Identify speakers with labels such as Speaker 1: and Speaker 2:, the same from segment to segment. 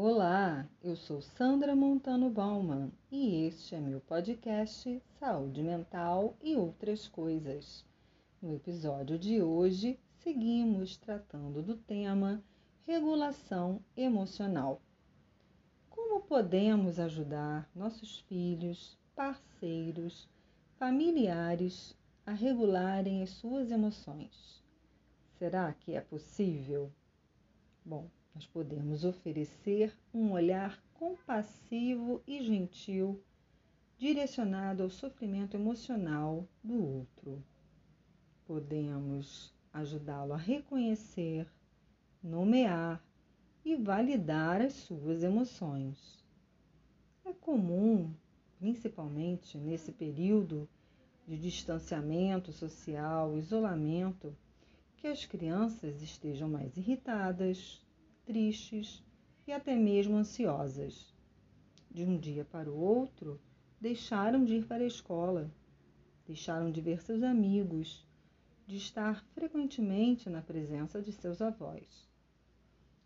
Speaker 1: Olá, eu sou Sandra Montano Bauman e este é meu podcast Saúde Mental e Outras Coisas. No episódio de hoje, seguimos tratando do tema regulação emocional. Como podemos ajudar nossos filhos, parceiros, familiares a regularem as suas emoções? Será que é possível? Bom, nós podemos oferecer um olhar compassivo e gentil direcionado ao sofrimento emocional do outro. Podemos ajudá-lo a reconhecer, nomear e validar as suas emoções. É comum, principalmente nesse período de distanciamento social, isolamento, que as crianças estejam mais irritadas, tristes e até mesmo ansiosas. De um dia para o outro, deixaram de ir para a escola, deixaram de ver seus amigos, de estar frequentemente na presença de seus avós.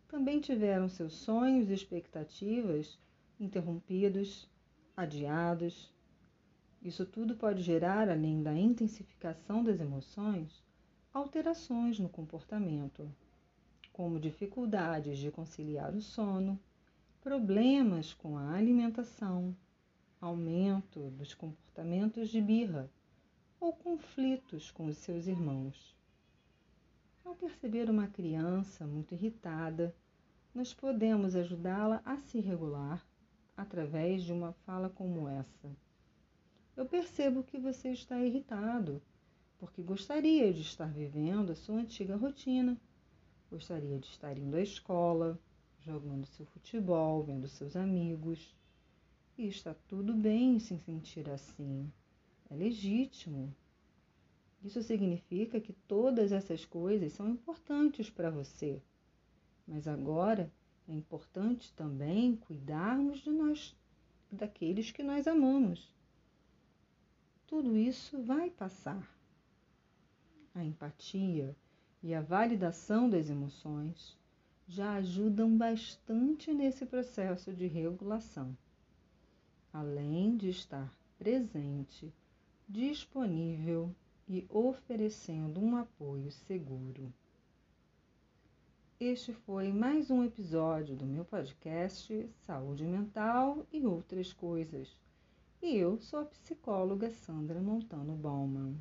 Speaker 1: Também tiveram seus sonhos e expectativas interrompidos, adiados. Isso tudo pode gerar, além da intensificação das emoções, alterações no comportamento como dificuldades de conciliar o sono, problemas com a alimentação, aumento dos comportamentos de birra ou conflitos com os seus irmãos. Ao perceber uma criança muito irritada, nós podemos ajudá-la a se regular através de uma fala como essa. Eu percebo que você está irritado, porque gostaria de estar vivendo a sua antiga rotina Gostaria de estar indo à escola, jogando seu futebol, vendo seus amigos. E está tudo bem se sentir assim. É legítimo. Isso significa que todas essas coisas são importantes para você. Mas agora é importante também cuidarmos de nós, daqueles que nós amamos. Tudo isso vai passar. A empatia, e a validação das emoções já ajudam bastante nesse processo de regulação, além de estar presente, disponível e oferecendo um apoio seguro. Este foi mais um episódio do meu podcast Saúde Mental e Outras Coisas. E eu sou a psicóloga Sandra Montano Bauman.